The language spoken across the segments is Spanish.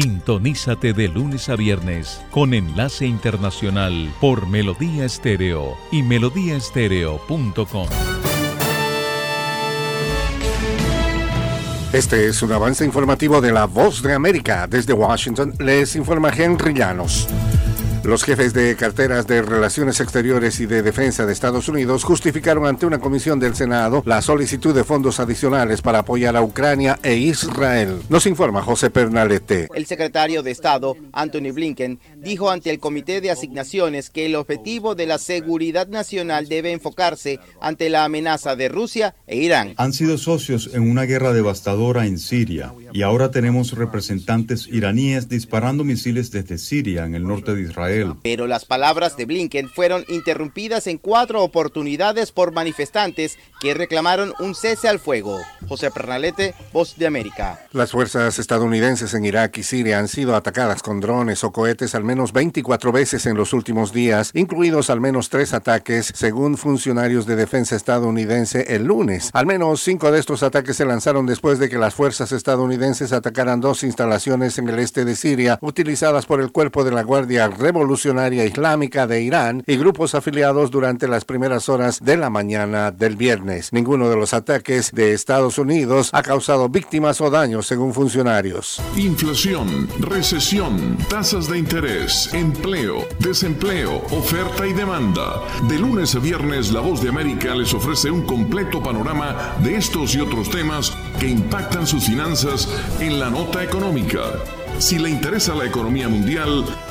Sintonízate de lunes a viernes con enlace internacional por Melodía Estéreo y melodíaestéreo.com. Este es un avance informativo de la Voz de América. Desde Washington les informa Henry Llanos. Los jefes de carteras de Relaciones Exteriores y de Defensa de Estados Unidos justificaron ante una comisión del Senado la solicitud de fondos adicionales para apoyar a Ucrania e Israel. Nos informa José Pernalete. El secretario de Estado, Anthony Blinken, dijo ante el Comité de Asignaciones que el objetivo de la seguridad nacional debe enfocarse ante la amenaza de Rusia e Irán. Han sido socios en una guerra devastadora en Siria y ahora tenemos representantes iraníes disparando misiles desde Siria en el norte de Israel pero las palabras de Blinken fueron interrumpidas en cuatro oportunidades por manifestantes que reclamaron un cese al fuego. José Pernalete, Voz de América. Las fuerzas estadounidenses en Irak y Siria han sido atacadas con drones o cohetes al menos 24 veces en los últimos días, incluidos al menos tres ataques, según funcionarios de defensa estadounidense el lunes. Al menos cinco de estos ataques se lanzaron después de que las fuerzas estadounidenses atacaran dos instalaciones en el este de Siria utilizadas por el cuerpo de la Guardia Revolucionaria Revolucionaria Islámica de Irán y grupos afiliados durante las primeras horas de la mañana del viernes. Ninguno de los ataques de Estados Unidos ha causado víctimas o daños, según funcionarios. Inflación, recesión, tasas de interés, empleo, desempleo, oferta y demanda. De lunes a viernes, La Voz de América les ofrece un completo panorama de estos y otros temas que impactan sus finanzas en la nota económica. Si le interesa la economía mundial,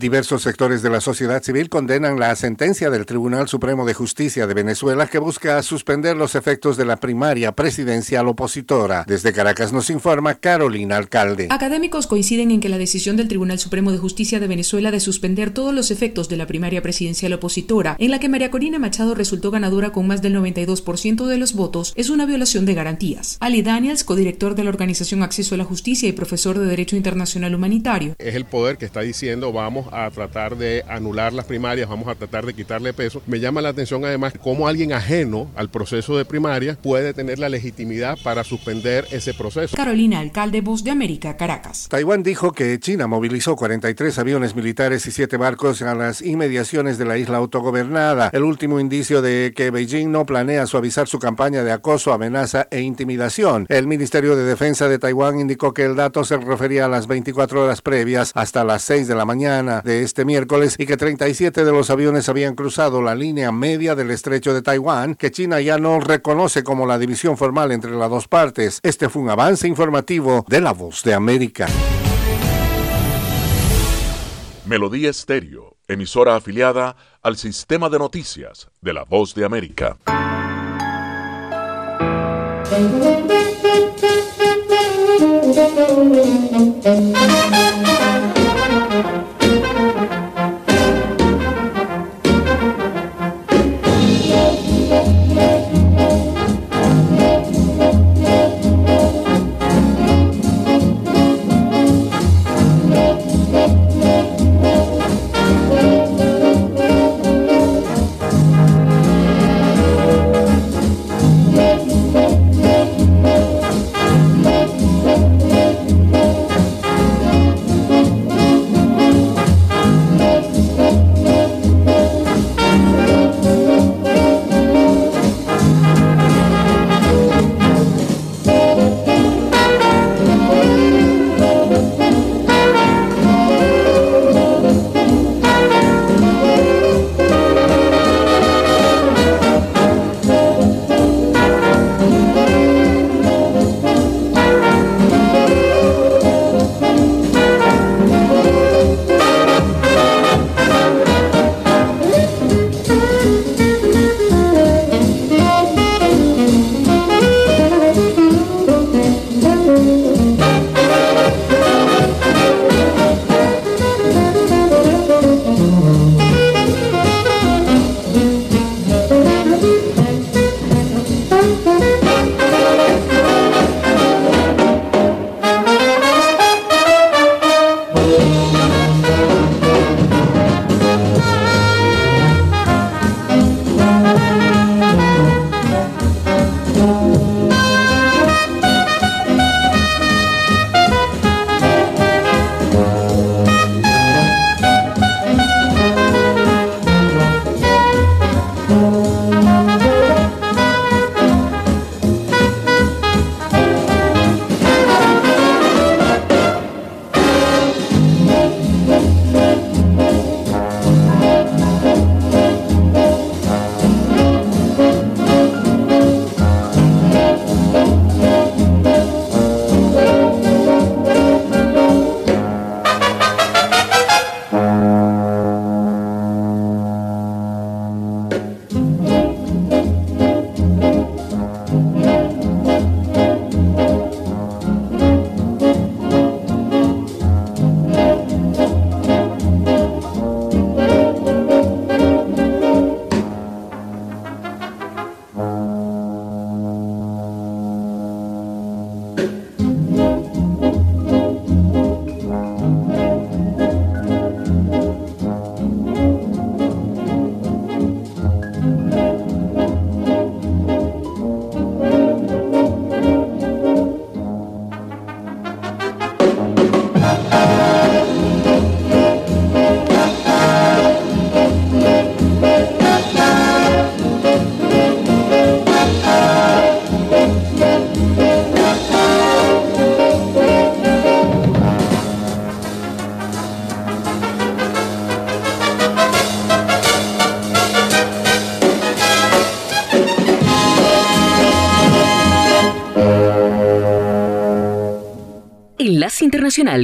Diversos sectores de la sociedad civil condenan la sentencia del Tribunal Supremo de Justicia de Venezuela que busca suspender los efectos de la primaria presidencial opositora. Desde Caracas nos informa Carolina Alcalde. Académicos coinciden en que la decisión del Tribunal Supremo de Justicia de Venezuela de suspender todos los efectos de la primaria presidencial opositora, en la que María Corina Machado resultó ganadora con más del 92% de los votos, es una violación de garantías. Ali Daniels, codirector de la organización Acceso a la Justicia y profesor de Derecho Internacional Humanitario. Es el poder que está diciendo vamos a tratar de anular las primarias, vamos a tratar de quitarle peso. Me llama la atención además cómo alguien ajeno al proceso de primaria puede tener la legitimidad para suspender ese proceso. Carolina, alcalde Voz de América, Caracas. Taiwán dijo que China movilizó 43 aviones militares y 7 barcos a las inmediaciones de la isla autogobernada, el último indicio de que Beijing no planea suavizar su campaña de acoso, amenaza e intimidación. El Ministerio de Defensa de Taiwán indicó que el dato se refería a las 24 horas previas hasta las 6 de la mañana de este miércoles y que 37 de los aviones habían cruzado la línea media del estrecho de Taiwán, que China ya no reconoce como la división formal entre las dos partes. Este fue un avance informativo de La Voz de América. Melodía Estéreo, emisora afiliada al sistema de noticias de La Voz de América.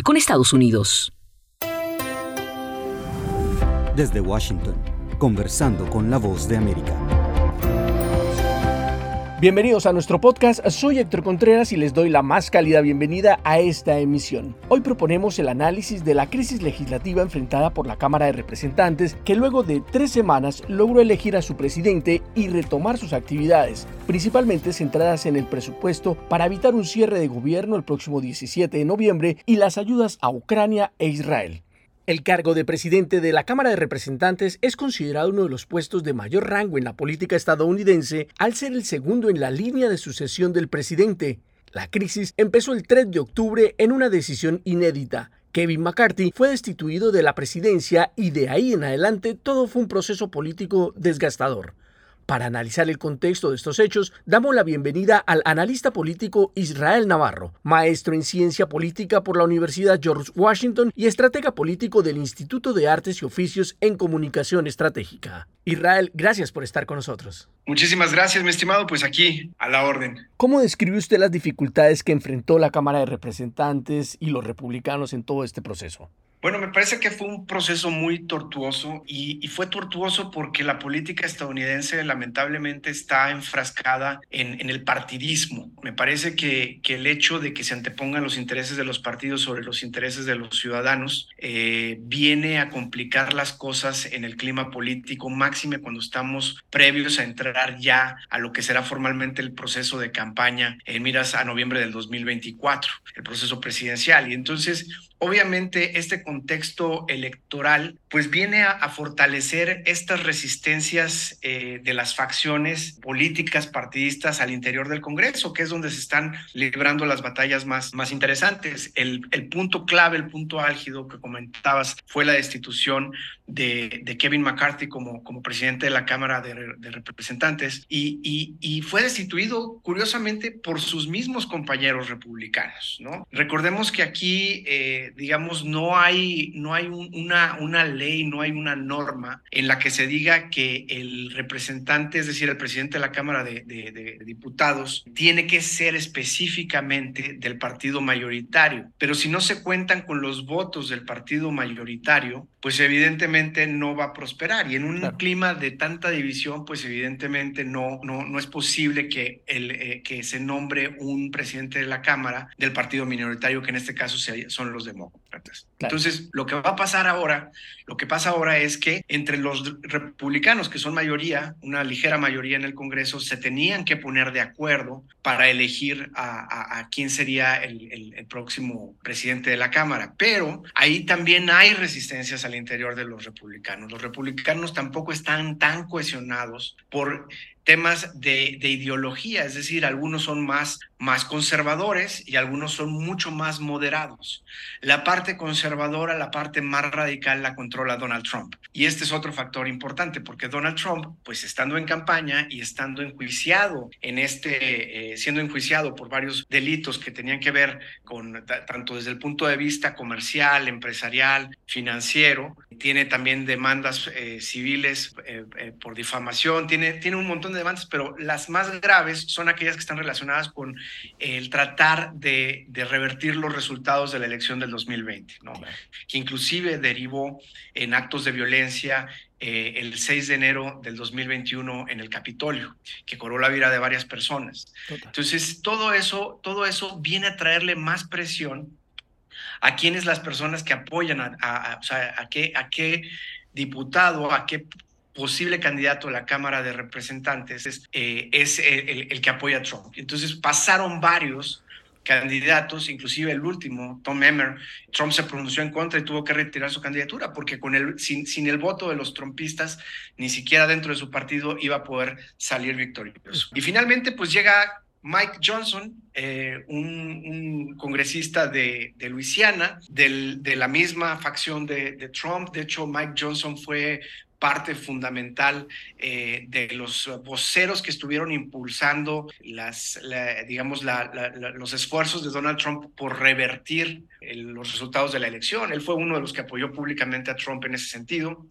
con Estados Unidos. Desde Washington, conversando con la voz de América. Bienvenidos a nuestro podcast, soy Héctor Contreras y les doy la más cálida bienvenida a esta emisión. Hoy proponemos el análisis de la crisis legislativa enfrentada por la Cámara de Representantes que luego de tres semanas logró elegir a su presidente y retomar sus actividades, principalmente centradas en el presupuesto para evitar un cierre de gobierno el próximo 17 de noviembre y las ayudas a Ucrania e Israel. El cargo de presidente de la Cámara de Representantes es considerado uno de los puestos de mayor rango en la política estadounidense al ser el segundo en la línea de sucesión del presidente. La crisis empezó el 3 de octubre en una decisión inédita. Kevin McCarthy fue destituido de la presidencia y de ahí en adelante todo fue un proceso político desgastador. Para analizar el contexto de estos hechos, damos la bienvenida al analista político Israel Navarro, maestro en ciencia política por la Universidad George Washington y estratega político del Instituto de Artes y Oficios en Comunicación Estratégica. Israel, gracias por estar con nosotros. Muchísimas gracias, mi estimado. Pues aquí, a la orden. ¿Cómo describe usted las dificultades que enfrentó la Cámara de Representantes y los republicanos en todo este proceso? Bueno, me parece que fue un proceso muy tortuoso y, fue tortuoso porque la política estadounidense lamentablemente está enfrascada en, el partidismo. Me parece que, el hecho de que se antepongan los intereses de los partidos sobre los intereses de los ciudadanos eh, viene a complicar las cosas en el clima político, máxime cuando estamos previos a entrar ya a lo que será formalmente el proceso de campaña en miras a noviembre del 2024, el proceso presidencial. Y entonces obviamente este contexto electoral pues viene a, fortalecer estas resistencias eh, de las facciones políticas partidistas al interior del Congreso, que es donde se están librando las batallas más, más interesantes. El, el punto clave, el punto álgido que comentabas fue la destitución de, Kevin McCarthy como, como presidente de la Cámara de, Representantes y, y, y, fue destituido curiosamente por sus mismos compañeros republicanos. ¿no? Recordemos que aquí eh, digamos, no hay, no hay una, una ley, no hay una norma en la que se diga que el representante, es decir, el presidente de la Cámara de, de Diputados, tiene que ser específicamente del partido mayoritario. Pero si no se cuentan con los votos del partido mayoritario, pues evidentemente no va a prosperar. Y en un clima de tanta división, pues evidentemente no, no, no es posible que, el, eh, que se nombre un presidente de la Cámara del partido minoritario, que en este caso son los demócratas. Entonces, lo que va a pasar ahora, lo que pasa ahora es que entre los republicanos, que son mayoría, una ligera mayoría en el Congreso, se tenían que poner de acuerdo para elegir a, a, quién sería el, el, el, próximo presidente de la Cámara. Pero ahí también hay resistencias al interior de los republicanos. Los republicanos tampoco están tan cohesionados por temas de, ideología, es decir, algunos son más, más conservadores y algunos son mucho más moderados. La parte conservadora, la parte más radical la controla Donald Trump. Y este es otro factor importante porque Donald Trump, pues estando en campaña y estando enjuiciado en este, eh, siendo enjuiciado por varios delitos que tenían que ver con, tanto desde el punto de vista comercial, empresarial, financiero, tiene también demandas eh, civiles eh, por difamación, tiene, tiene un montón de demandas, pero las más graves son aquellas que están relacionadas con el tratar de, revertir los resultados de la elección del 2020, ¿no? que inclusive derivó en actos de violencia eh, el 6 de enero del 2021 en el Capitolio, que cobró la vida de varias personas. Entonces, todo eso, todo eso viene a traerle más presión a quienes las personas que apoyan a, o sea, a qué, a qué diputado, a qué posible candidato a la Cámara de Representantes es, eh, es el, que apoya a Trump. Entonces pasaron varios candidatos, inclusive el último, Tom Emmer, Trump se pronunció en contra y tuvo que retirar su candidatura porque con el, sin, sin el voto de los trumpistas, ni siquiera dentro de su partido iba a poder salir victorioso. Y finalmente, pues llega Mike Johnson, eh, un, congresista de, de Luisiana, del, de la misma facción de, de, Trump. De hecho, Mike Johnson fue parte fundamental eh, de los voceros que estuvieron impulsando las, digamos, los esfuerzos de Donald Trump por revertir los resultados de la elección. Él fue uno de los que apoyó públicamente a Trump en ese sentido.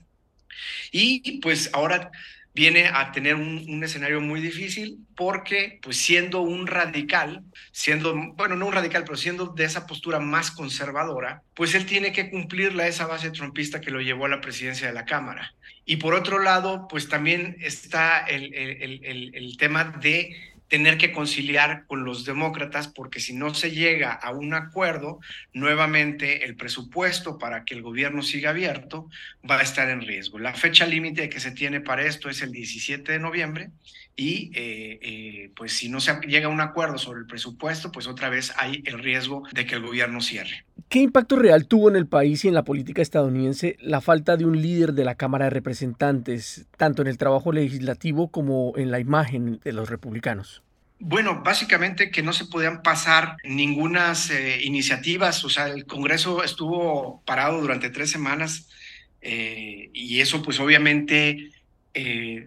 Y pues ahora viene a tener un, escenario muy difícil porque, pues siendo un radical, siendo, bueno, no un radical, pero siendo de esa postura más conservadora, pues él tiene que cumplirle a esa base trompista que lo llevó a la presidencia de la Cámara. Y por otro lado, pues también está el, el, el, tema de tener que conciliar con los demócratas porque si no se llega a un acuerdo, nuevamente el presupuesto para que el gobierno siga abierto va a estar en riesgo. La fecha límite que se tiene para esto es el 17 de noviembre y eh, eh, pues si no se llega a un acuerdo sobre el presupuesto, pues otra vez hay el riesgo de que el gobierno cierre. ¿Qué impacto real tuvo en el país y en la política estadounidense la falta de un líder de la Cámara de Representantes, tanto en el trabajo legislativo como en la imagen de los republicanos? Bueno, básicamente que no se podían pasar ninguna eh, iniciativas, o sea, el Congreso estuvo parado durante tres semanas eh, y eso pues obviamente eh,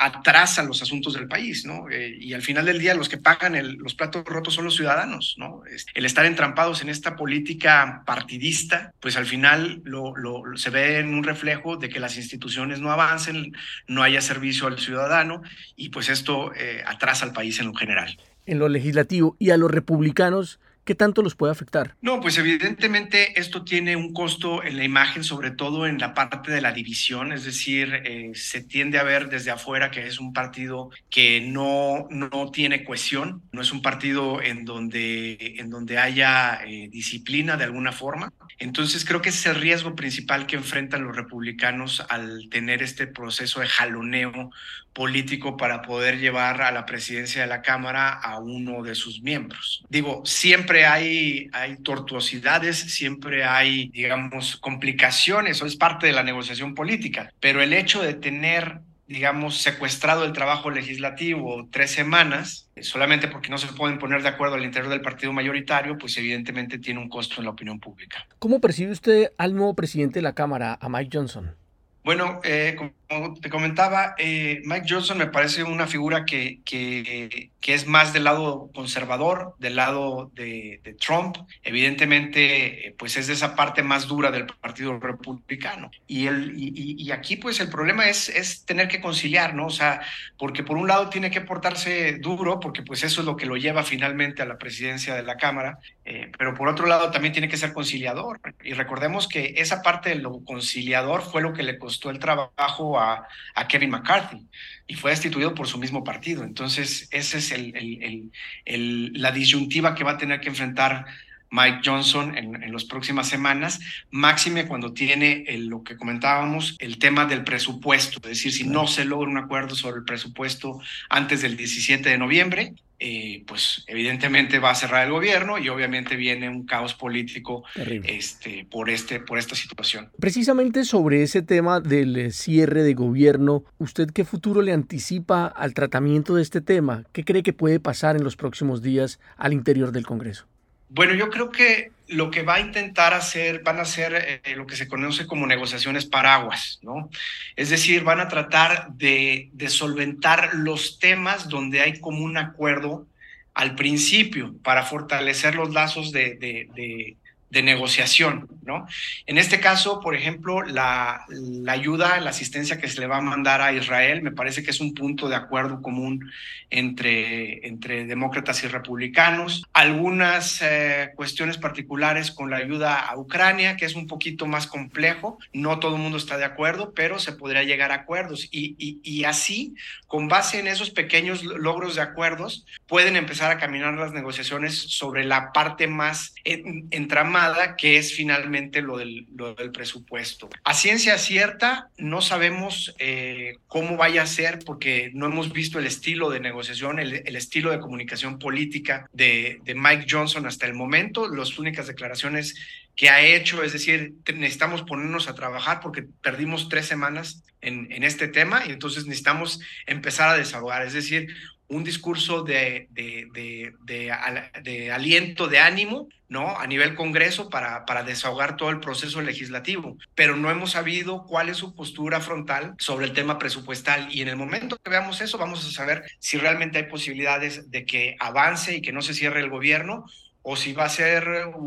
atrasa los asuntos del país, ¿no? Eh, y al final del día los que pagan los platos rotos son los ciudadanos, ¿no? El estar entrampados en esta política partidista, pues al final lo, se ve en un reflejo de que las instituciones no avancen, no haya servicio al ciudadano y pues esto eh, atrasa al país en lo general. En lo legislativo y a los republicanos, ¿Qué tanto los puede afectar? No, pues evidentemente esto tiene un costo en la imagen, sobre todo en la parte de la división, es decir, eh, se tiende a ver desde afuera que es un partido que no, no tiene cohesión, no es un partido en donde, en donde haya eh, disciplina de alguna forma. Entonces creo que ese es el riesgo principal que enfrentan los republicanos al tener este proceso de jaloneo político para poder llevar a la presidencia de la Cámara a uno de sus miembros. Digo, siempre hay, hay tortuosidades, siempre hay, digamos, complicaciones, eso es parte de la negociación política, pero el hecho de tener digamos, secuestrado el trabajo legislativo tres semanas, solamente porque no se pueden poner de acuerdo al interior del partido mayoritario, pues evidentemente tiene un costo en la opinión pública. ¿Cómo percibe usted al nuevo presidente de la Cámara, a Mike Johnson? Bueno, eh, como te comentaba, eh, Mike Johnson me parece una figura que, que, que, es más del lado conservador, del lado de, de Trump. Evidentemente, eh, pues es de esa parte más dura del Partido Republicano. Y, el, y, y, aquí, pues el problema es, es tener que conciliar, ¿no? O sea, porque por un lado tiene que portarse duro, porque pues eso es lo que lo lleva finalmente a la presidencia de la Cámara, eh, pero por otro lado también tiene que ser conciliador. Y recordemos que esa parte de lo conciliador fue lo que le costó el trabajo a, a, Kevin McCarthy y fue destituido por su mismo partido. Entonces, esa es el, el, el, la disyuntiva que va a tener que enfrentar Mike Johnson en, en las próximas semanas, máxime cuando tiene lo que comentábamos, el tema del presupuesto, es decir, si no se logra un acuerdo sobre el presupuesto antes del 17 de noviembre, eh, pues evidentemente va a cerrar el gobierno y obviamente viene un caos político este, por, este, por esta situación. Precisamente sobre ese tema del eh, cierre de gobierno, ¿usted qué futuro le anticipa al tratamiento de este tema? ¿Qué cree que puede pasar en los próximos días al interior del Congreso? Bueno, yo creo que lo que va a intentar hacer, van a ser eh, lo que se conoce como negociaciones paraguas, ¿no? Es decir, van a tratar de, solventar los temas donde hay como un acuerdo al principio para fortalecer los lazos de, de negociación, ¿no? En este caso, por ejemplo, la, ayuda, la asistencia que se le va a mandar a Israel, me parece que es un punto de acuerdo común entre, entre demócratas y republicanos. Algunas eh, cuestiones particulares con la ayuda a Ucrania, que es un poquito más complejo. No todo el mundo está de acuerdo, pero se podría llegar a acuerdos. Y, y, así, con base en esos pequeños logros de acuerdos, pueden empezar a caminar las negociaciones sobre la parte más entramada que es finalmente lo del, presupuesto. A ciencia cierta, no sabemos eh, cómo vaya a ser porque no hemos visto el estilo de negociación, el, estilo de comunicación política de, de Mike Johnson hasta el momento. Las únicas declaraciones que ha hecho, es decir, necesitamos ponernos a trabajar porque perdimos tres semanas en, en, este tema y entonces necesitamos empezar a desahogar, es decir, un discurso de, de, de, aliento, de ánimo, ¿no? A nivel Congreso para, para desahogar todo el proceso legislativo, pero no hemos sabido cuál es su postura frontal sobre el tema presupuestal y en el momento que veamos eso vamos a saber si realmente hay posibilidades de que avance y que no se cierre el gobierno o si va a ser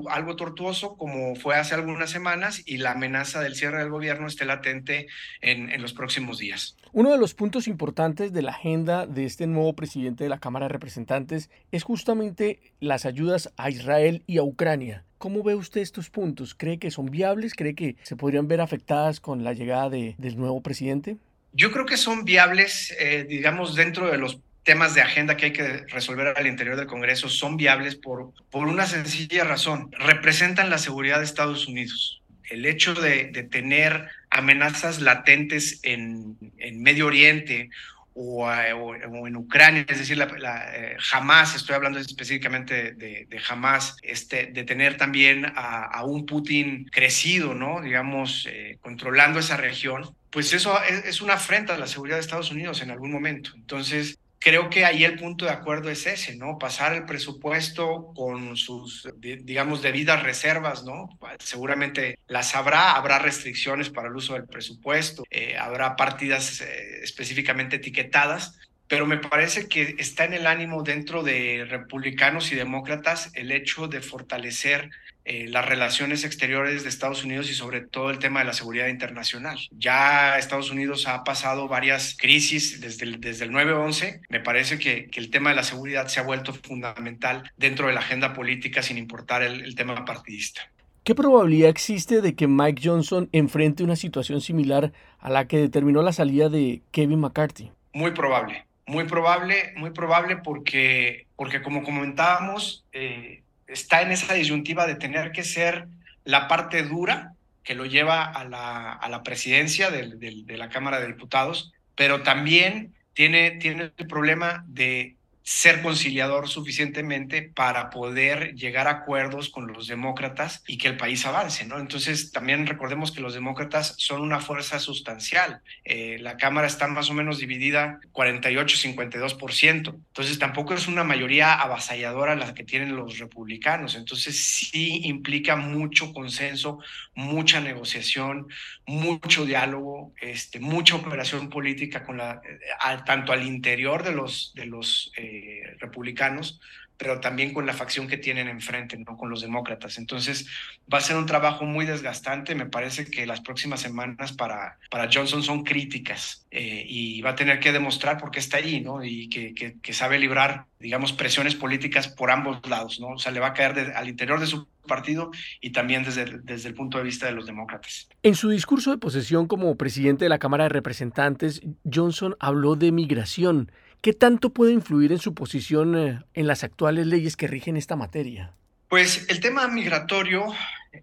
algo tortuoso como fue hace algunas semanas y la amenaza del cierre del gobierno esté latente en, en, los próximos días. Uno de los puntos importantes de la agenda de este nuevo presidente de la Cámara de Representantes es justamente las ayudas a Israel y a Ucrania. ¿Cómo ve usted estos puntos? ¿Cree que son viables? ¿Cree que se podrían ver afectadas con la llegada de, del nuevo presidente? Yo creo que son viables, eh, digamos, dentro de los temas de agenda que hay que resolver al interior del Congreso son viables por, por una sencilla razón. Representan la seguridad de Estados Unidos. El hecho de, de tener amenazas latentes en, en Medio Oriente o, o, en Ucrania, es decir, la, la eh, Hamas, estoy hablando específicamente de, de Hamas, este, de tener también a, a, un Putin crecido, ¿no? Digamos, eh, controlando esa región, pues eso es, es, una afrenta a la seguridad de Estados Unidos en algún momento. Entonces, creo que ahí el punto de acuerdo es ese, ¿no? Pasar el presupuesto con sus, digamos, debidas reservas, ¿no? Seguramente las habrá, habrá restricciones para el uso del presupuesto, eh, habrá partidas eh, específicamente etiquetadas, pero me parece que está en el ánimo dentro de republicanos y demócratas el hecho de fortalecer eh, las relaciones exteriores de Estados Unidos y sobre todo el tema de la seguridad internacional. Ya Estados Unidos ha pasado varias crisis desde el, desde el 9-11. Me parece que, que, el tema de la seguridad se ha vuelto fundamental dentro de la agenda política sin importar el, el tema partidista. ¿Qué probabilidad existe de que Mike Johnson enfrente una situación similar a la que determinó la salida de Kevin McCarthy? Muy probable muy probable, muy probable porque, porque como comentábamos, eh, está en esa disyuntiva de tener que ser la parte dura que lo lleva a la, a la presidencia de, la Cámara de Diputados, pero también tiene, tiene el problema de ser conciliador suficientemente para poder llegar a acuerdos con los demócratas y que el país avance, ¿no? Entonces, también recordemos que los demócratas son una fuerza sustancial. Eh, la Cámara está más o menos dividida 48-52%. Entonces, tampoco es una mayoría avasalladora la que tienen los republicanos. Entonces, sí implica mucho consenso, mucha negociación, mucho diálogo, este, mucha operación política con la, eh, tanto al interior de los, de los eh, eh, republicanos, pero también con la facción que tienen enfrente, ¿no? con los demócratas. Entonces, va a ser un trabajo muy desgastante. Me parece que las próximas semanas para, para Johnson son críticas eh, y va a tener que demostrar por qué está allí ¿no? y que, sabe librar, digamos, presiones políticas por ambos lados. ¿no? O sea, le va a caer al interior de su partido y también desde, desde el punto de vista de los demócratas. En su discurso de posesión como presidente de la Cámara de Representantes, Johnson habló de migración. ¿Qué tanto puede influir en su posición eh, en las actuales leyes que rigen esta materia? Pues el tema migratorio,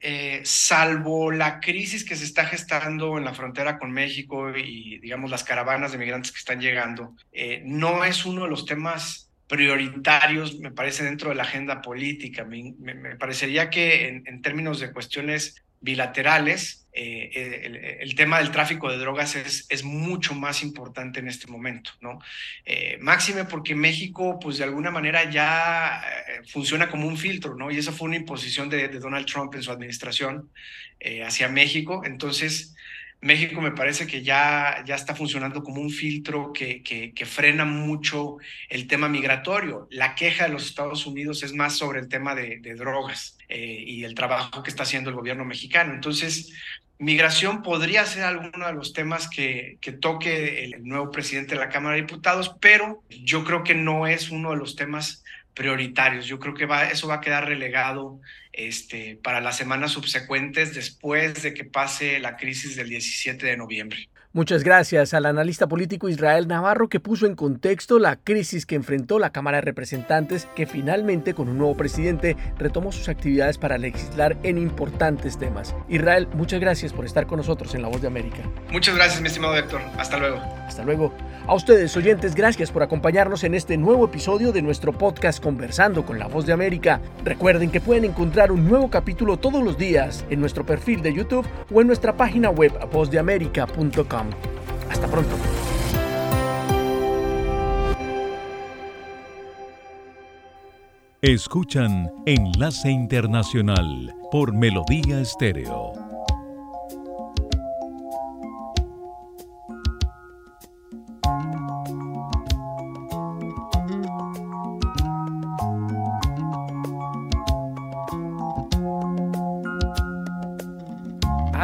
eh, salvo la crisis que se está gestando en la frontera con México y, digamos, las caravanas de migrantes que están llegando, eh, no es uno de los temas prioritarios, me parece, dentro de la agenda política. Me, parecería que en, términos de cuestiones bilaterales, eh, el, el, tema del tráfico de drogas es, es, mucho más importante en este momento, ¿no? Eh, máxime porque México, pues de alguna manera ya eh, funciona como un filtro, ¿no? Y esa fue una imposición de, de Donald Trump en su administración eh, hacia México. Entonces, México me parece que ya, ya está funcionando como un filtro que, que, que, frena mucho el tema migratorio. La queja de los Estados Unidos es más sobre el tema de, de drogas eh, y el trabajo que está haciendo el gobierno mexicano. Entonces, migración podría ser alguno de los temas que, que toque el nuevo presidente de la Cámara de Diputados, pero yo creo que no es uno de los temas prioritarios. Yo creo que va, eso va a quedar relegado este, para las semanas subsecuentes después de que pase la crisis del 17 de noviembre. Muchas gracias al analista político Israel Navarro que puso en contexto la crisis que enfrentó la Cámara de Representantes que finalmente con un nuevo presidente retomó sus actividades para legislar en importantes temas. Israel, muchas gracias por estar con nosotros en La Voz de América. Muchas gracias, mi estimado Héctor. Hasta luego. Hasta luego. A ustedes, oyentes, gracias por acompañarnos en este nuevo episodio de nuestro podcast Conversando con la Voz de América. Recuerden que pueden encontrar un nuevo capítulo todos los días en nuestro perfil de YouTube o en nuestra página web vozdeamerica.com. Hasta pronto. Escuchan Enlace Internacional por Melodía Estéreo.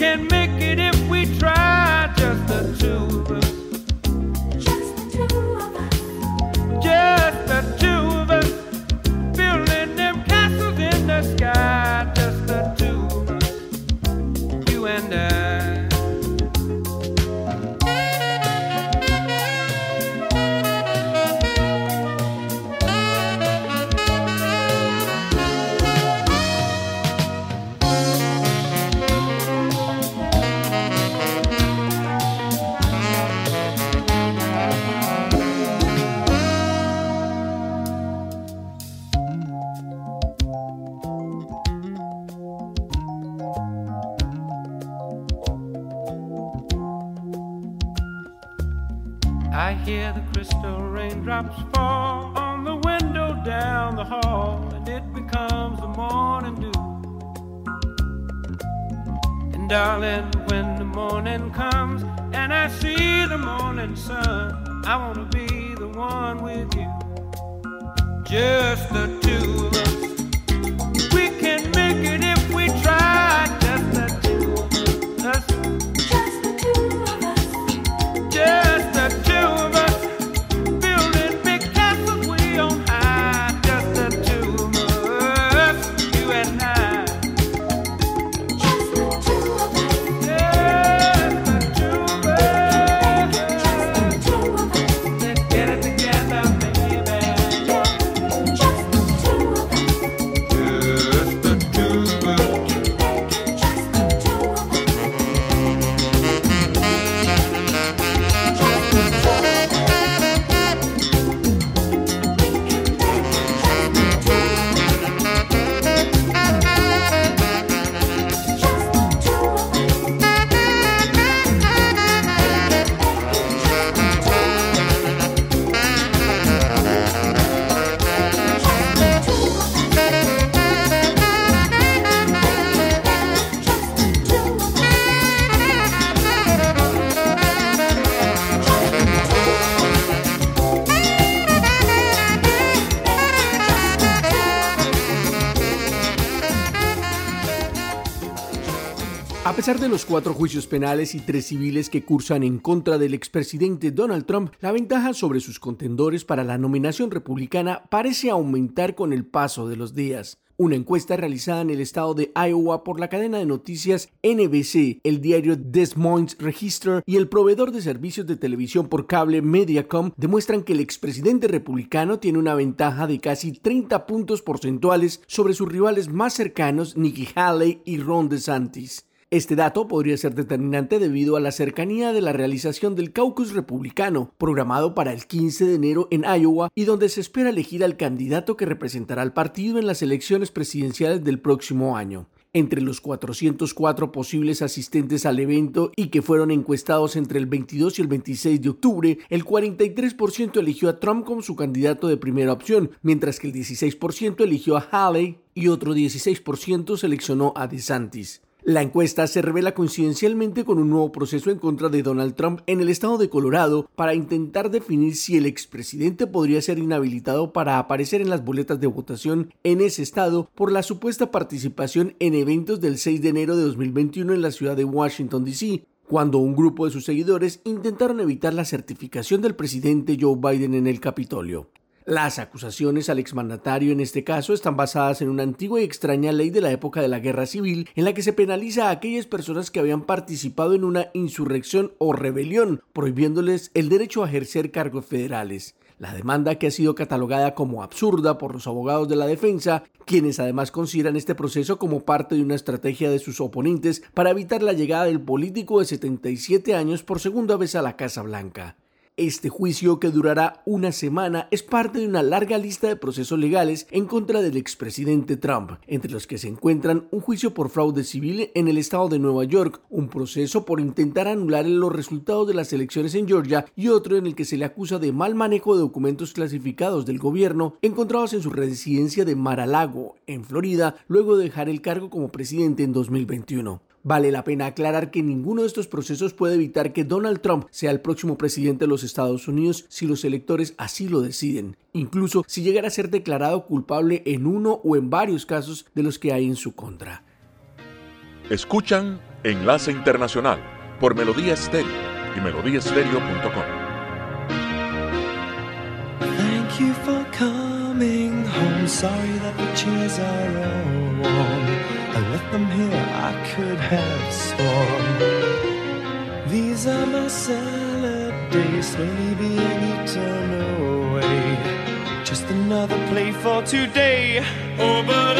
Can make it if we try. Just the two los cuatro juicios penales y tres civiles que cursan en contra del expresidente Donald Trump, la ventaja sobre sus contendores para la nominación republicana parece aumentar con el paso de los días. Una encuesta realizada en el estado de Iowa por la cadena de noticias NBC, el diario Des Moines Register y el proveedor de servicios de televisión por cable Mediacom demuestran que el expresidente republicano tiene una ventaja de casi 30 puntos porcentuales sobre sus rivales más cercanos Nikki Haley y Ron DeSantis. Este dato podría ser determinante debido a la cercanía de la realización del caucus republicano, programado para el 15 de enero en Iowa y donde se espera elegir al candidato que representará al partido en las elecciones presidenciales del próximo año. Entre los 404 posibles asistentes al evento y que fueron encuestados entre el 22 y el 26 de octubre, el 43% eligió a Trump como su candidato de primera opción, mientras que el 16% eligió a Haley y otro 16% seleccionó a DeSantis. La encuesta se revela coincidencialmente con un nuevo proceso en contra de Donald Trump en el estado de Colorado para intentar definir si el expresidente podría ser inhabilitado para aparecer en las boletas de votación en ese estado por la supuesta participación en eventos del 6 de enero de 2021 en la ciudad de Washington, D.C., cuando un grupo de sus seguidores intentaron evitar la certificación del presidente Joe Biden en el Capitolio. Las acusaciones al exmandatario en este caso están basadas en una antigua y extraña ley de la época de la Guerra Civil en la que se penaliza a aquellas personas que habían participado en una insurrección o rebelión, prohibiéndoles el derecho a ejercer cargos federales. La demanda que ha sido catalogada como absurda por los abogados de la defensa, quienes además consideran este proceso como parte de una estrategia de sus oponentes para evitar la llegada del político de 77 años por segunda vez a la Casa Blanca. Este juicio, que durará una semana, es parte de una larga lista de procesos legales en contra del expresidente Trump, entre los que se encuentran un juicio por fraude civil en el estado de Nueva York, un proceso por intentar anular los resultados de las elecciones en Georgia y otro en el que se le acusa de mal manejo de documentos clasificados del gobierno encontrados en su residencia de Mar-a-Lago, en Florida, luego de dejar el cargo como presidente en 2021. Vale la pena aclarar que ninguno de estos procesos puede evitar que Donald Trump sea el próximo presidente de los Estados Unidos si los electores así lo deciden, incluso si llegara a ser declarado culpable en uno o en varios casos de los que hay en su contra. Escuchan Enlace Internacional por Melodía Estéreo y melodíaestéreo.com. Thank you for coming home. Sorry that the chairs are all warm. I left them here, I could have sworn. These are my salad days, slowly being eaten away. Just another play for today. Oh, but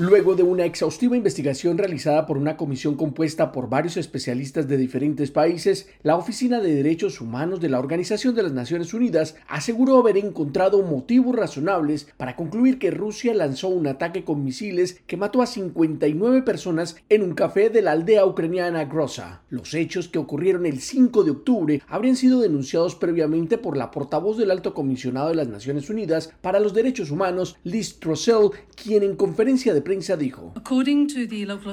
Luego de una exhaustiva investigación realizada por una comisión compuesta por varios especialistas de diferentes países, la Oficina de Derechos Humanos de la Organización de las Naciones Unidas aseguró haber encontrado motivos razonables para concluir que Rusia lanzó un ataque con misiles que mató a 59 personas en un café de la aldea ucraniana Groza. Los hechos que ocurrieron el 5 de octubre habrían sido denunciados previamente por la portavoz del Alto Comisionado de las Naciones Unidas para los Derechos Humanos, Liz Trussell, quien en conferencia de prensa dijo.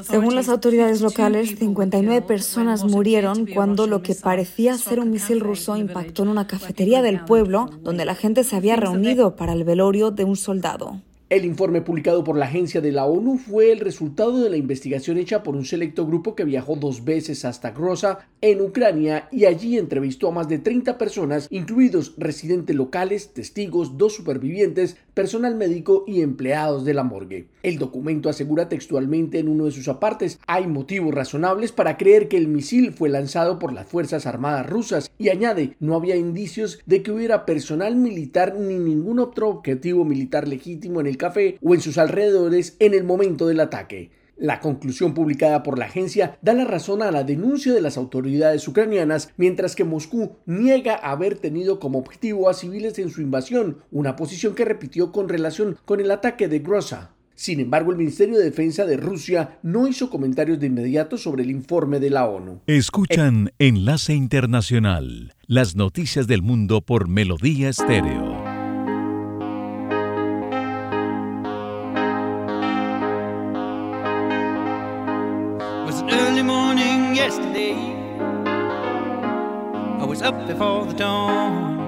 Según las autoridades locales, 59 personas murieron cuando lo que parecía ser un misil ruso impactó en una cafetería del pueblo donde la gente se había reunido para el velorio de un soldado. El informe publicado por la agencia de la ONU fue el resultado de la investigación hecha por un selecto grupo que viajó dos veces hasta Groza, en Ucrania, y allí entrevistó a más de 30 personas, incluidos residentes locales, testigos, dos supervivientes, personal médico y empleados de la morgue. El documento asegura textualmente en uno de sus apartes, hay motivos razonables para creer que el misil fue lanzado por las Fuerzas Armadas rusas y añade, no había indicios de que hubiera personal militar ni ningún otro objetivo militar legítimo en el café o en sus alrededores en el momento del ataque. La conclusión publicada por la agencia da la razón a la denuncia de las autoridades ucranianas, mientras que Moscú niega haber tenido como objetivo a civiles en su invasión, una posición que repitió con relación con el ataque de Groza. Sin embargo, el Ministerio de Defensa de Rusia no hizo comentarios de inmediato sobre el informe de la ONU. Escuchan Enlace Internacional, las noticias del mundo por Melodía Estéreo. Yesterday. I was up before the dawn.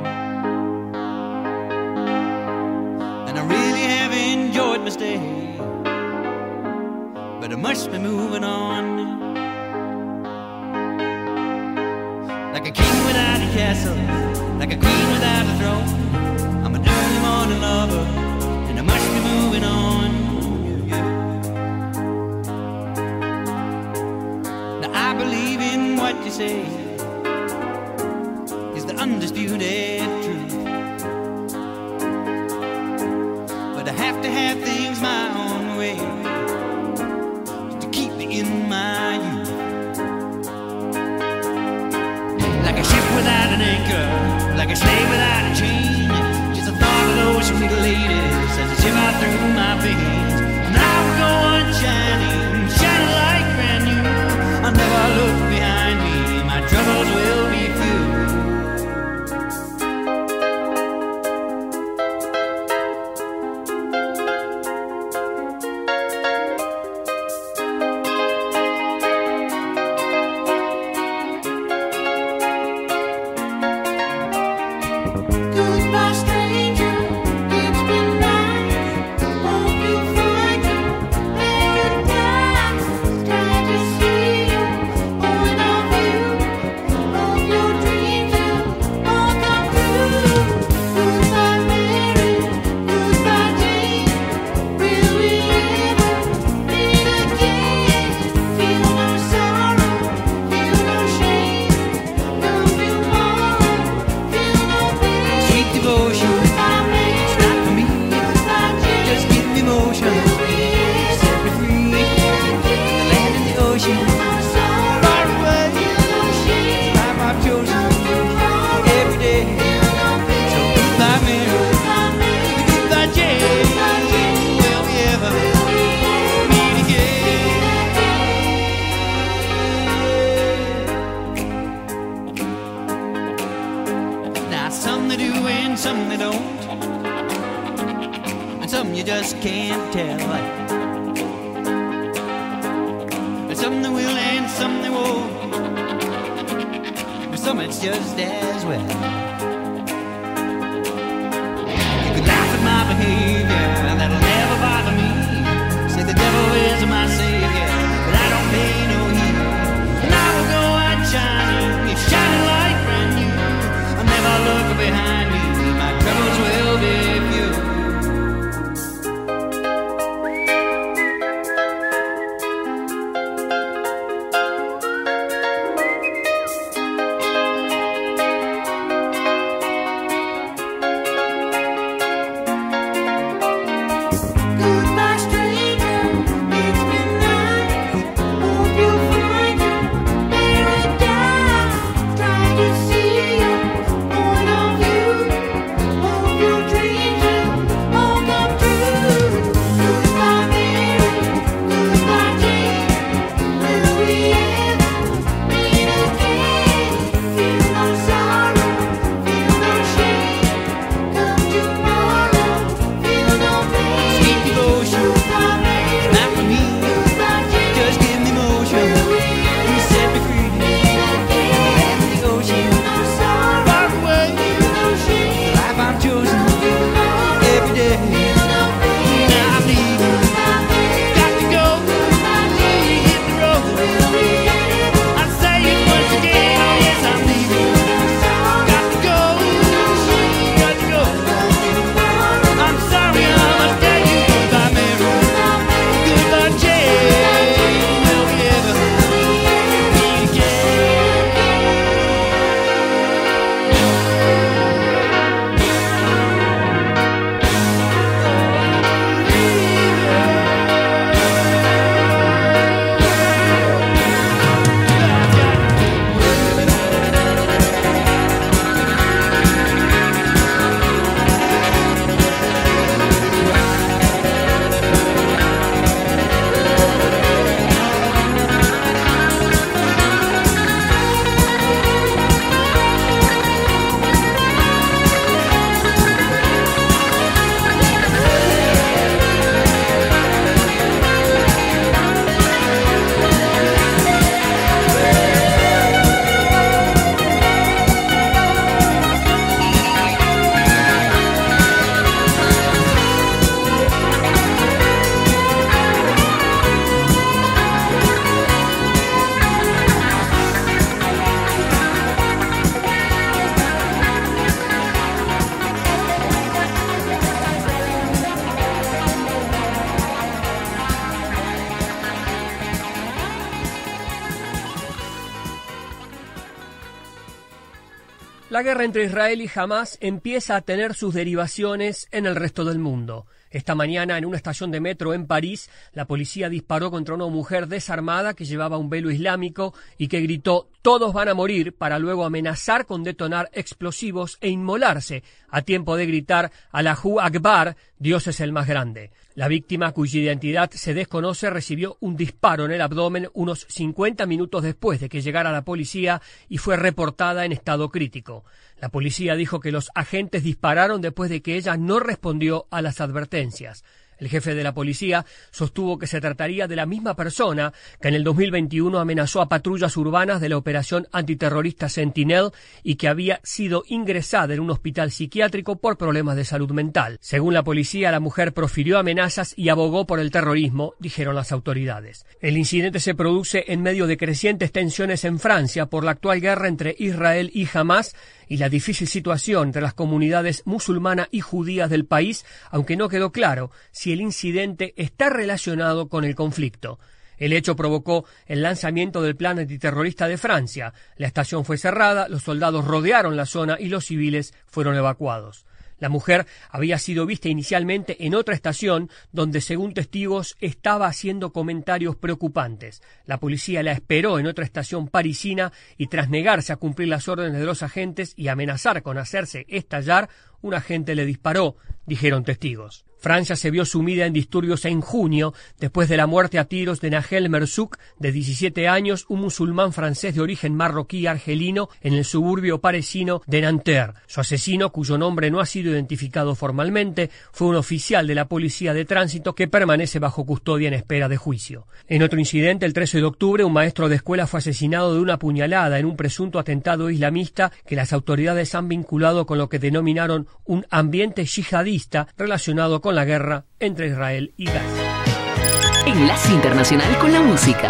And I really have enjoyed my stay. But I must be moving on. Like a king without a castle, like a queen without a throne. I'm an early morning lover, and I must be moving on. What you say is the undisputed truth. But I have to have things my own way to keep me in my youth. Like a ship without an anchor, like a slave without a chain. Just a thought of those sweet ladies as they shiver through my veins. And I will go on shining, shining like brand new. I'll never look La guerra entre Israel y Hamas empieza a tener sus derivaciones en el resto del mundo. Esta mañana, en una estación de metro en París, la policía disparó contra una mujer desarmada que llevaba un velo islámico y que gritó todos van a morir para luego amenazar con detonar explosivos e inmolarse a tiempo de gritar Allahu Akbar, Dios es el más grande. La víctima, cuya identidad se desconoce, recibió un disparo en el abdomen unos 50 minutos después de que llegara la policía y fue reportada en estado crítico. La policía dijo que los agentes dispararon después de que ella no respondió a las advertencias. El jefe de la policía sostuvo que se trataría de la misma persona que en el 2021 amenazó a patrullas urbanas de la operación antiterrorista Sentinel y que había sido ingresada en un hospital psiquiátrico por problemas de salud mental. Según la policía, la mujer profirió amenazas y abogó por el terrorismo, dijeron las autoridades. El incidente se produce en medio de crecientes tensiones en Francia por la actual guerra entre Israel y Hamas y la difícil situación entre las comunidades musulmana y judías del país, aunque no quedó claro si el incidente está relacionado con el conflicto. El hecho provocó el lanzamiento del plan antiterrorista de Francia. La estación fue cerrada, los soldados rodearon la zona y los civiles fueron evacuados. La mujer había sido vista inicialmente en otra estación donde, según testigos, estaba haciendo comentarios preocupantes. La policía la esperó en otra estación parisina y tras negarse a cumplir las órdenes de los agentes y amenazar con hacerse estallar, un agente le disparó, dijeron testigos. Francia se vio sumida en disturbios en junio, después de la muerte a tiros de Nahel Merzouk, de 17 años, un musulmán francés de origen marroquí argelino, en el suburbio parisino de Nanterre. Su asesino, cuyo nombre no ha sido identificado formalmente, fue un oficial de la policía de tránsito que permanece bajo custodia en espera de juicio. En otro incidente, el 13 de octubre, un maestro de escuela fue asesinado de una puñalada en un presunto atentado islamista que las autoridades han vinculado con lo que denominaron un ambiente yihadista relacionado con la guerra entre Israel y Gaza. Enlace Internacional con la Música.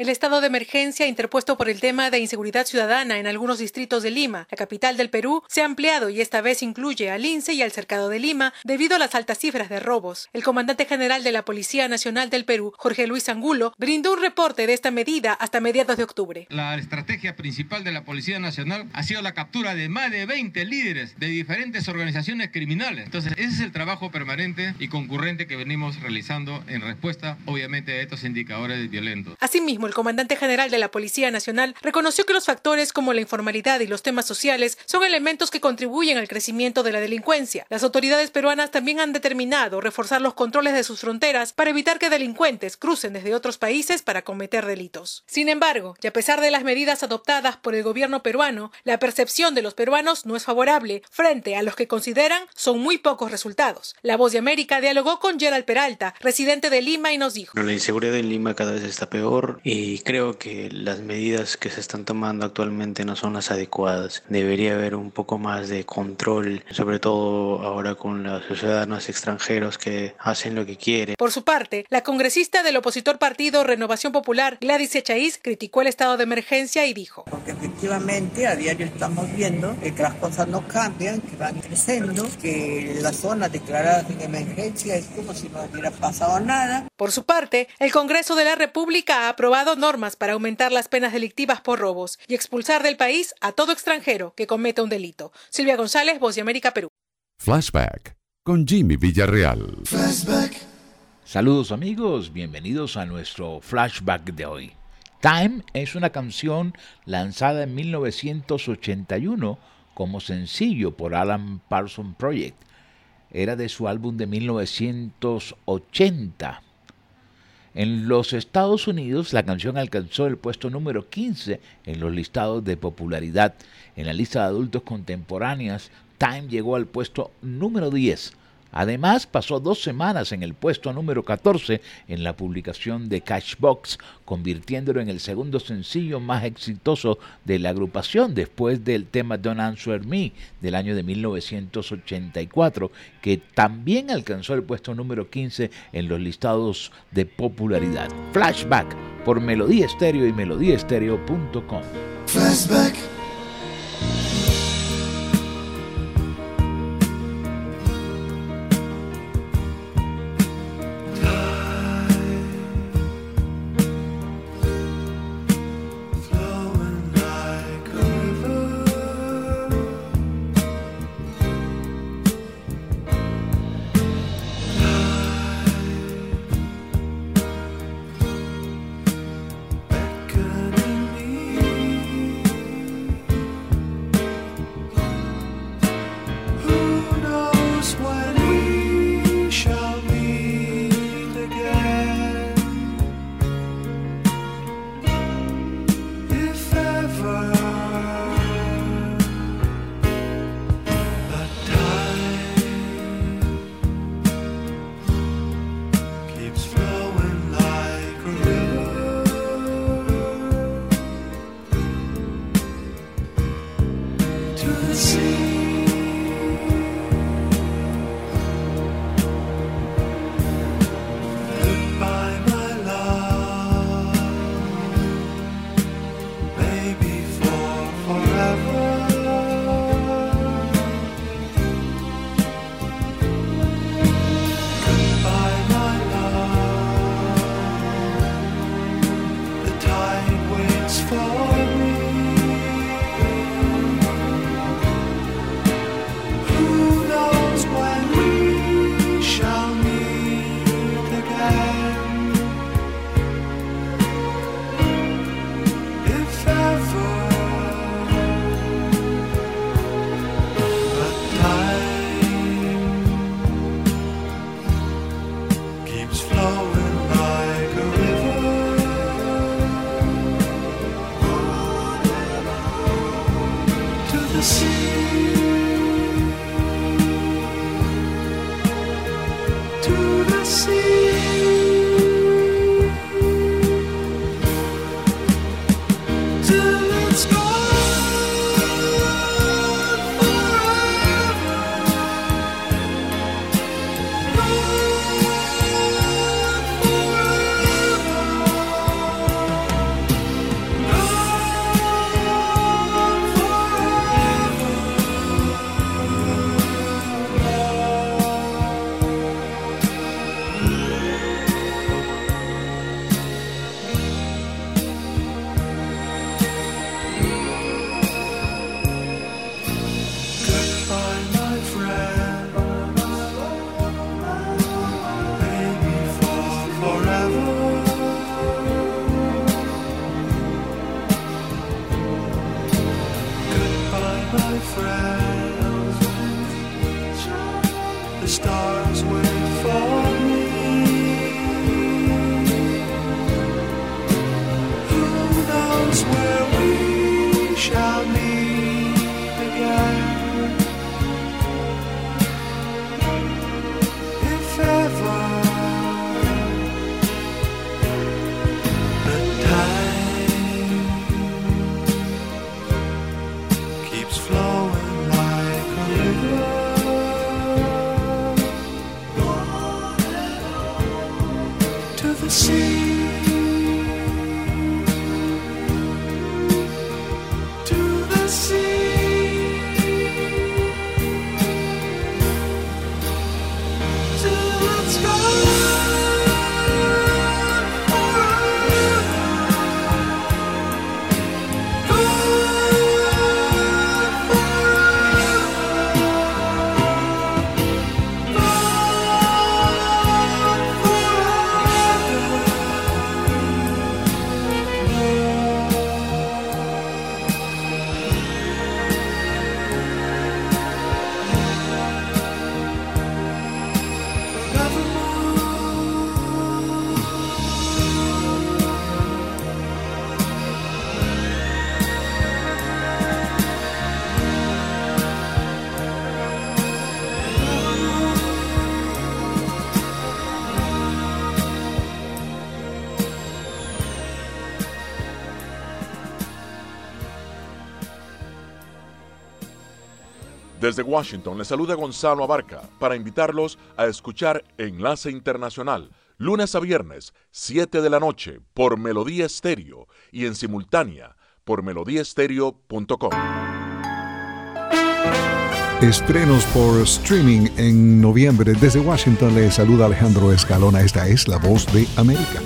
El estado de emergencia interpuesto por el tema de inseguridad ciudadana en algunos distritos de Lima, la capital del Perú, se ha ampliado y esta vez incluye al INSE y al cercado de Lima debido a las altas cifras de robos. El comandante general de la Policía Nacional del Perú, Jorge Luis Angulo, brindó un reporte de esta medida hasta mediados de octubre. La estrategia principal de la Policía Nacional ha sido la captura de más de 20 líderes de diferentes organizaciones criminales. Entonces, ese es el trabajo permanente y concurrente que venimos realizando en respuesta, obviamente, a estos indicadores violentos. Asimismo, el comandante general de la Policía Nacional reconoció que los factores como la informalidad y los temas sociales son elementos que contribuyen al crecimiento de la delincuencia. Las autoridades peruanas también han determinado reforzar los controles de sus fronteras para evitar que delincuentes crucen desde otros países para cometer delitos. Sin embargo, y a pesar de las medidas adoptadas por el gobierno peruano, la percepción de los peruanos no es favorable frente a los que consideran son muy pocos resultados. La Voz de América dialogó con Gerald Peralta, residente de Lima, y nos dijo. La inseguridad en Lima cada vez está peor y creo que las medidas que se están tomando actualmente no son las adecuadas. Debería haber un poco más de control, sobre todo ahora con los ciudadanos extranjeros que hacen lo que quieren. Por su parte, la congresista del opositor partido Renovación Popular, Gladys Echaíz, criticó el estado de emergencia y dijo. Porque efectivamente a diario estamos viendo que las cosas no cambian, que van creciendo, que las zonas declaradas en emergencia es como si no hubiera pasado nada. Por su parte, el Congreso de la República ha aprobado normas para aumentar las penas delictivas por robos y expulsar del país a todo extranjero que cometa un delito. Silvia González, Voz de América, Perú. Flashback con Jimmy Villarreal. Saludos amigos, bienvenidos a nuestro flashback de hoy. Time es una canción lanzada en 1981 como sencillo por Alan Parsons Project. Era de su álbum de 1980. En los Estados Unidos, la canción alcanzó el puesto número 15 en los listados de popularidad. En la lista de adultos contemporáneas, Time llegó al puesto número 10. Además, pasó dos semanas en el puesto número 14 en la publicación de Cashbox, convirtiéndolo en el segundo sencillo más exitoso de la agrupación después del tema Don't Answer Me del año de 1984, que también alcanzó el puesto número 15 en los listados de popularidad. Flashback por Melodía Estéreo y melodíaestéreo.com. Flashback. Desde Washington le saluda Gonzalo Abarca para invitarlos a escuchar Enlace Internacional, lunes a viernes, 7 de la noche, por Melodía Estéreo y en simultánea por melodíaestéreo.com. Estrenos por streaming en noviembre. Desde Washington le saluda Alejandro Escalona. Esta es La Voz de América.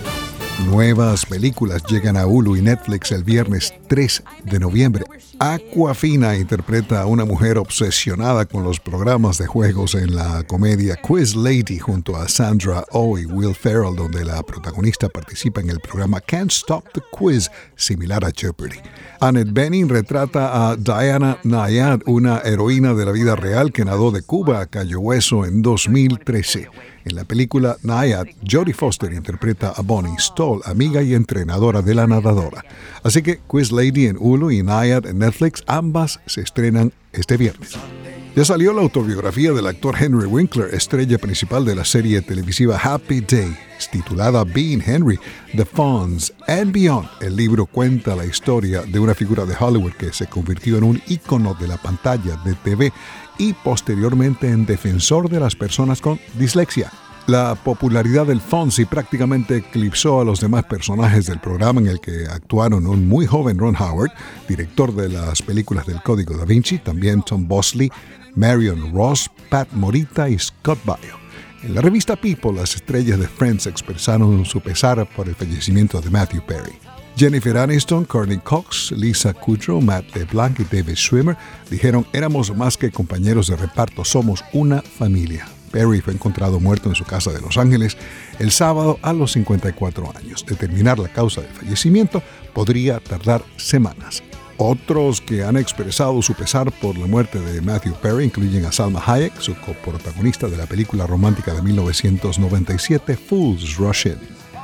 Nuevas películas llegan a Hulu y Netflix el viernes 3 de noviembre. Aquafina interpreta a una mujer obsesionada con los programas de juegos en la comedia Quiz Lady junto a Sandra Oh y Will Ferrell, donde la protagonista participa en el programa Can't Stop the Quiz, similar a Jeopardy. Annette Bening retrata a Diana Nayad, una heroína de la vida real que nadó de Cuba a Cayo Hueso en 2013. En la película Nayad, Jodie Foster interpreta a Bonnie Stoll, amiga y entrenadora de la nadadora. Así que Quiz Lady en Hulu y Nayad en Netflix, ambas se estrenan este viernes. Ya salió la autobiografía del actor Henry Winkler, estrella principal de la serie televisiva Happy Days, titulada Being Henry, The Fonz and Beyond. El libro cuenta la historia de una figura de Hollywood que se convirtió en un ícono de la pantalla de TV y posteriormente en defensor de las personas con dislexia. La popularidad del Fonzie prácticamente eclipsó a los demás personajes del programa en el que actuaron un muy joven Ron Howard, director de las películas del Código da Vinci, también Tom Bosley, Marion Ross, Pat Morita y Scott Baio. En la revista People, las estrellas de Friends expresaron su pesar por el fallecimiento de Matthew Perry. Jennifer Aniston, Courtney Cox, Lisa Kudrow, Matt LeBlanc y David Schwimmer dijeron éramos más que compañeros de reparto, somos una familia. Perry fue encontrado muerto en su casa de Los Ángeles el sábado a los 54 años. Determinar la causa del fallecimiento podría tardar semanas. Otros que han expresado su pesar por la muerte de Matthew Perry incluyen a Salma Hayek, su coprotagonista de la película romántica de 1997 Fools Rush In.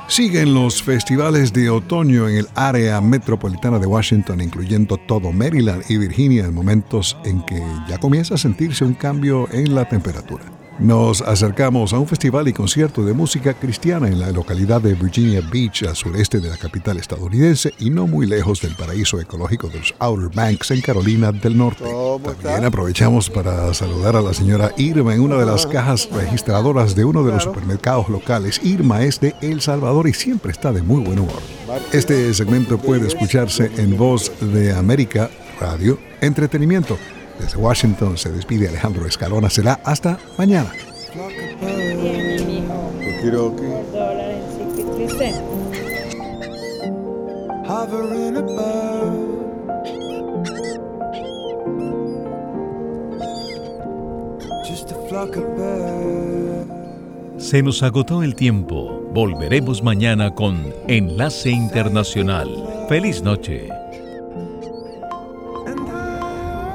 Siguen los festivales de otoño en el área metropolitana de Washington, incluyendo todo Maryland y Virginia, en momentos en que ya comienza a sentirse un cambio en la temperatura. Nos acercamos a un festival y concierto de música cristiana en la localidad de Virginia Beach, al sureste de la capital estadounidense y no muy lejos del paraíso ecológico de los Outer Banks en Carolina del Norte. También aprovechamos para saludar a la señora Irma en una de las cajas registradoras de uno de los supermercados locales. Irma es de El Salvador y siempre está de muy buen humor. Este segmento puede escucharse en Voz de América Radio Entretenimiento. Desde Washington se despide Alejandro Escalona. Será hasta mañana. Hovering above. Se nos agotó el tiempo. Volveremos mañana con Enlace Internacional. Feliz noche.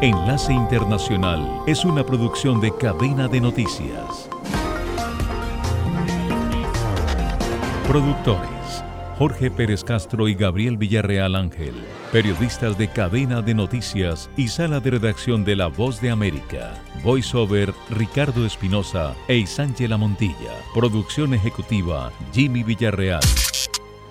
Enlace Internacional es una producción de cadena de noticias. Productores. Jorge Pérez Castro y Gabriel Villarreal Ángel, periodistas de cadena de noticias y sala de redacción de La Voz de América. Voiceover Ricardo Espinosa e Isángela Montilla. Producción ejecutiva Jimmy Villarreal.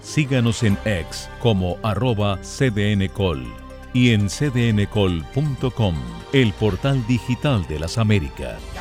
Síganos en X como arroba cdncol y en cdncol.com, el portal digital de las Américas.